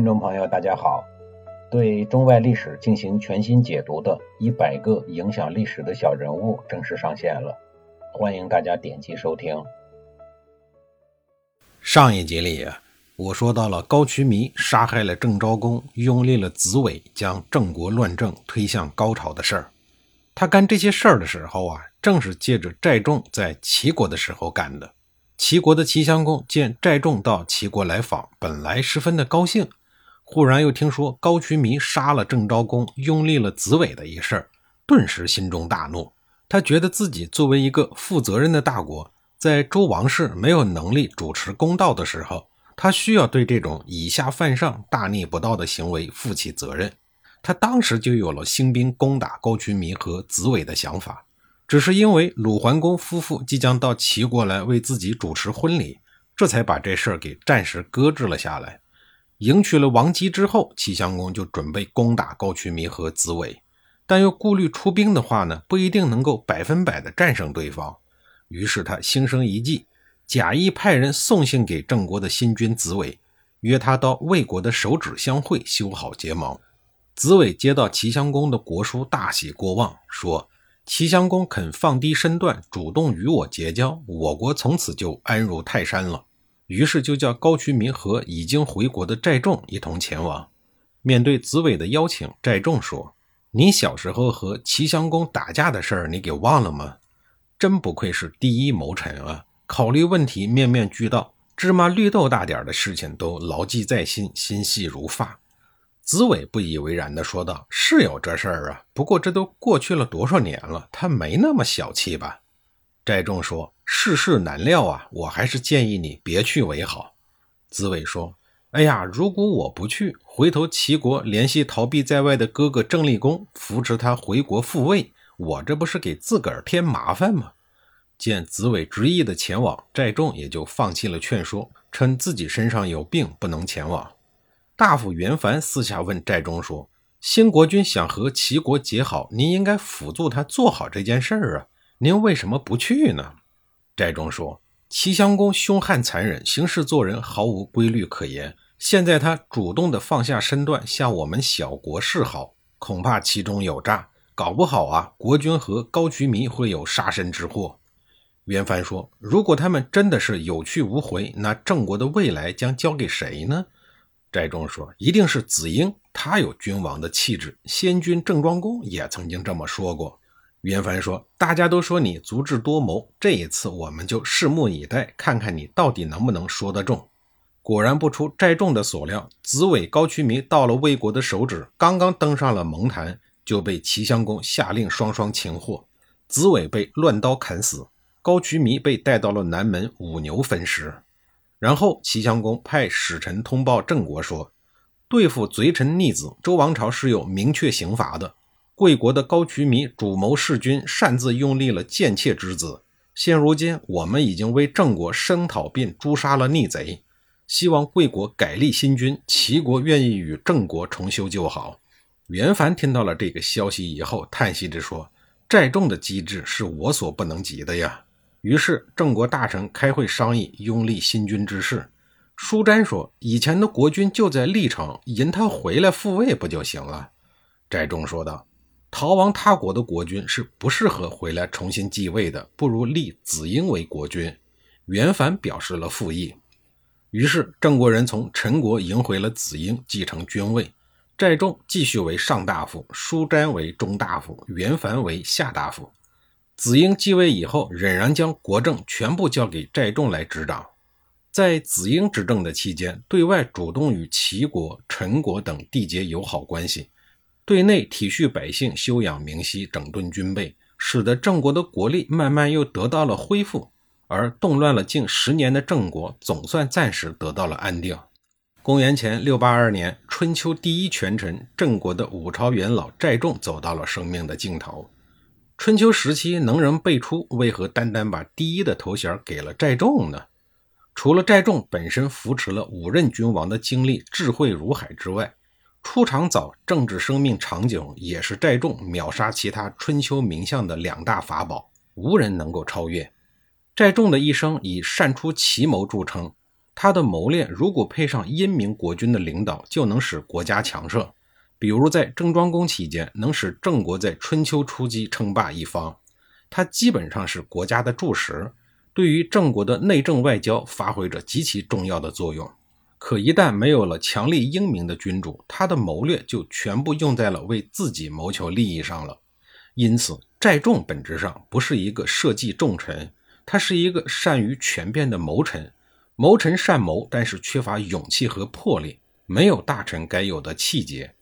听众朋友，大家好。对中外历史进行全新解读的《一百个影响历史的小人物》正式上线了，欢迎大家点击收听。上一集里，我说到了高渠弥杀害了郑昭公，拥立了子伟，将郑国乱政推向高潮的事儿。他干这些事儿的时候啊，正是借着寨仲在齐国的时候干的。齐国的齐襄公见寨仲到齐国来访，本来十分的高兴，忽然又听说高渠弥杀了郑昭公，拥立了子伟的一事儿，顿时心中大怒。他觉得自己作为一个负责任的大国，在周王室没有能力主持公道的时候，他需要对这种以下犯上、大逆不道的行为负起责任。他当时就有了兴兵攻打高渠弥和子伟的想法。只是因为鲁桓公夫妇即将到齐国来为自己主持婚礼，这才把这事儿给暂时搁置了下来。迎娶了王姬之后，齐襄公就准备攻打高渠弥和子伟，但又顾虑出兵的话呢，不一定能够百分百的战胜对方。于是他心生一计，假意派人送信给郑国的新君子伟，约他到魏国的手指相会，修好结盟。子伟接到齐襄公的国书，大喜过望，说。齐襄公肯放低身段，主动与我结交，我国从此就安如泰山了。于是就叫高渠弥和已经回国的寨众一同前往。面对子伟的邀请，寨众说：“你小时候和齐襄公打架的事儿，你给忘了吗？真不愧是第一谋臣啊！考虑问题面面俱到，芝麻绿豆大点的事情都牢记在心，心细如发。”子伟不以为然地说道：“是有这事儿啊，不过这都过去了多少年了，他没那么小气吧？”寨众说：“世事难料啊，我还是建议你别去为好。”子伟说：“哎呀，如果我不去，回头齐国联系逃避在外的哥哥郑立公，扶持他回国复位，我这不是给自个儿添麻烦吗？”见子伟执意的前往，寨众也就放弃了劝说，称自己身上有病，不能前往。大夫袁凡私下问寨中说：“新国君想和齐国结好，您应该辅助他做好这件事儿啊，您为什么不去呢？”寨中说：“齐襄公凶悍残忍，行事做人毫无规律可言。现在他主动的放下身段向我们小国示好，恐怕其中有诈，搞不好啊，国君和高渠弥会有杀身之祸。”袁凡说：“如果他们真的是有去无回，那郑国的未来将交给谁呢？”寨中说：“一定是子婴，他有君王的气质。先君郑庄公也曾经这么说过。”袁凡说：“大家都说你足智多谋，这一次我们就拭目以待，看看你到底能不能说得中。”果然不出寨众的所料，子伟、高渠弥到了魏国的手指，刚刚登上了蒙坛，就被齐襄公下令双双擒获。子伟被乱刀砍死，高渠弥被带到了南门五牛分尸。然后，齐襄公派使臣通报郑国说：“对付贼臣逆子，周王朝是有明确刑罚的。贵国的高渠弥主谋弑君，擅自拥立了贱妾之子。现如今，我们已经为郑国声讨并诛杀了逆贼，希望贵国改立新君，齐国愿意与郑国重修旧好。”袁凡听到了这个消息以后，叹息着说：“寨众的机智是我所不能及的呀。”于是，郑国大臣开会商议拥立新君之事。舒詹说：“以前的国君就在历城，引他回来复位不就行了？”寨众说道：“逃亡他国的国君是不适合回来重新继位的，不如立子婴为国君。”袁凡表示了附议。于是，郑国人从陈国迎回了子婴，继承君位。寨仲继续为上大夫，舒詹为中大夫，袁凡为下大夫。子婴继位以后，仍然将国政全部交给寨仲来执掌。在子婴执政的期间，对外主动与齐国、陈国等缔结友好关系，对内体恤百姓，休养明息，整顿军备，使得郑国的国力慢慢又得到了恢复。而动乱了近十年的郑国，总算暂时得到了安定。公元前六八二年，春秋第一权臣郑国的五朝元老寨仲走到了生命的尽头。春秋时期能人辈出，为何单单把第一的头衔给了寨仲呢？除了寨仲本身扶持了五任君王的经历智慧如海之外，出场早、政治生命长久，也是寨众秒杀其他春秋名相的两大法宝，无人能够超越。寨众的一生以善出奇谋著称，他的谋略如果配上英明国君的领导，就能使国家强盛。比如在郑庄公期间，能使郑国在春秋初期称霸一方。他基本上是国家的柱石，对于郑国的内政外交发挥着极其重要的作用。可一旦没有了强力英明的君主，他的谋略就全部用在了为自己谋求利益上了。因此，寨众本质上不是一个社稷重臣，他是一个善于权变的谋臣。谋臣善谋，但是缺乏勇气和魄力，没有大臣该有的气节。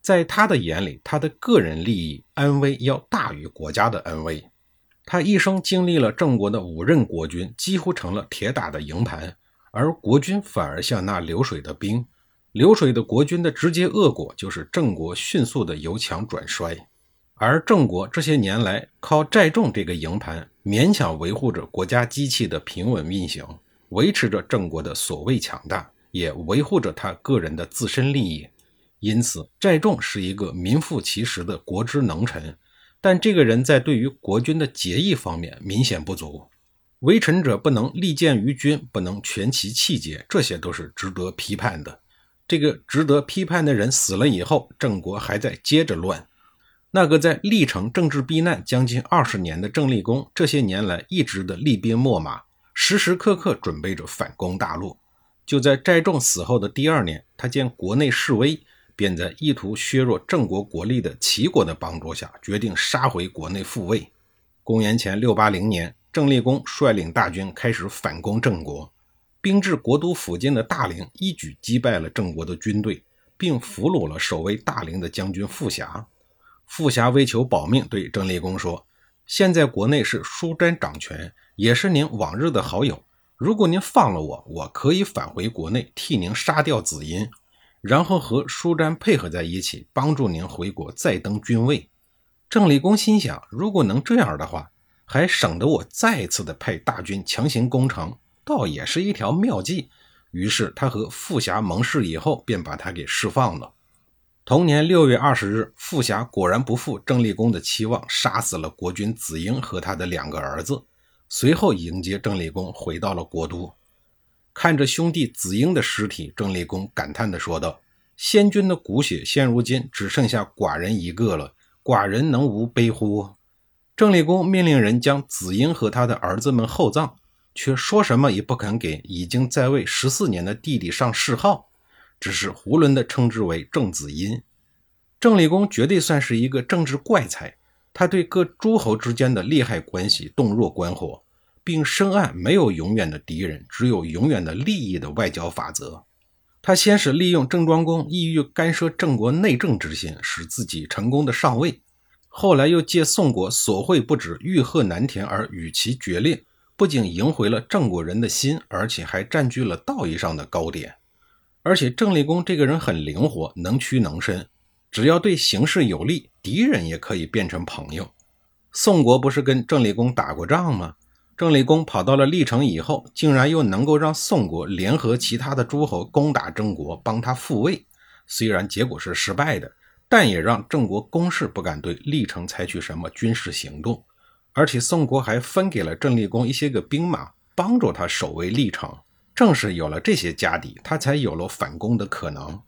在他的眼里，他的个人利益安危要大于国家的安危。他一生经历了郑国的五任国君，几乎成了铁打的营盘，而国君反而像那流水的兵。流水的国君的直接恶果就是郑国迅速的由强转衰。而郑国这些年来靠债众这个营盘，勉强维护着国家机器的平稳运行。维持着郑国的所谓强大，也维护着他个人的自身利益。因此，债众是一个名副其实的国之能臣，但这个人在对于国君的结义方面明显不足。为臣者不能力荐于君，不能全其气节，这些都是值得批判的。这个值得批判的人死了以后，郑国还在接着乱。那个在历城政治避难将近二十年的郑立公，这些年来一直的厉兵秣马。时时刻刻准备着反攻大陆。就在寨众死后的第二年，他见国内势危，便在意图削弱郑国国力的齐国的帮助下，决定杀回国内复位。公元前六八零年，郑立公率领大军开始反攻郑国，兵至国都附近的大陵，一举击败了郑国的军队，并俘虏了守卫大陵的将军傅霞。傅霞为求保命，对郑立公说：“现在国内是舒詹掌权。”也是您往日的好友。如果您放了我，我可以返回国内替您杀掉子婴，然后和舒詹配合在一起，帮助您回国再登君位。郑立公心想，如果能这样的话，还省得我再次的派大军强行攻城，倒也是一条妙计。于是他和傅霞盟誓以后，便把他给释放了。同年六月二十日，傅霞果然不负郑立公的期望，杀死了国君子婴和他的两个儿子。随后迎接郑立公回到了国都，看着兄弟子婴的尸体，郑立公感叹地说道：“先君的骨血，现如今只剩下寡人一个了，寡人能无悲乎？”郑立公命令人将子婴和他的儿子们厚葬，却说什么也不肯给已经在位十四年的弟弟上谥号，只是囫囵地称之为郑子婴。郑立公绝对算是一个政治怪才。他对各诸侯之间的利害关系洞若观火，并深谙没有永远的敌人，只有永远的利益的外交法则。他先是利用郑庄公意欲干涉郑国内政之心，使自己成功的上位；后来又借宋国所贿不止欲壑难填而与其决裂，不仅赢回了郑国人的心，而且还占据了道义上的高点。而且郑立公这个人很灵活，能屈能伸。只要对形势有利，敌人也可以变成朋友。宋国不是跟郑立公打过仗吗？郑立公跑到了历城以后，竟然又能够让宋国联合其他的诸侯攻打郑国，帮他复位。虽然结果是失败的，但也让郑国公室不敢对历城采取什么军事行动。而且宋国还分给了郑立公一些个兵马，帮助他守卫历城。正是有了这些家底，他才有了反攻的可能。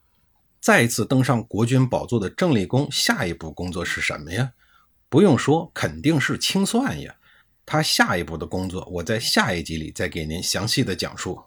再一次登上国君宝座的郑立公，下一步工作是什么呀？不用说，肯定是清算呀。他下一步的工作，我在下一集里再给您详细的讲述。